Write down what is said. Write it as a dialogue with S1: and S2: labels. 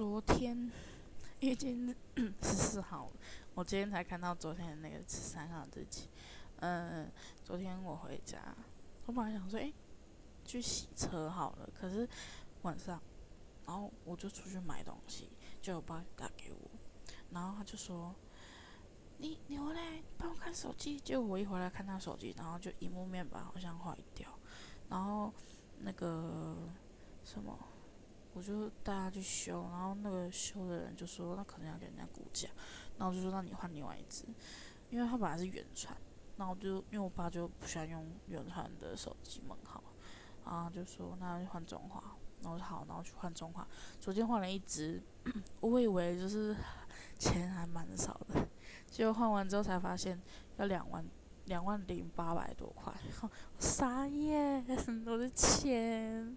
S1: 昨天，因为今天十四号，我今天才看到昨天的那个十三号日期。嗯，昨天我回家，我本来想说，诶，去洗车好了。可是晚上，然后我就出去买东西，就我爸打给我，然后他就说：“你你回来帮我看手机。”结果我一回来看他手机，然后就荧幕面板好像坏掉，然后那个什么。我就带他去修，然后那个修的人就说那可能要给人家估价，然后就说那你换另外一只，因为他本来是原传，然后就因为我爸就不喜欢用原传的手机门号，然后就说那就换中华，然后好，然后去换中华，昨天换了一只，我以为就是钱还蛮少的，结果换完之后才发现要两万两万零八百多块，傻眼，我的钱。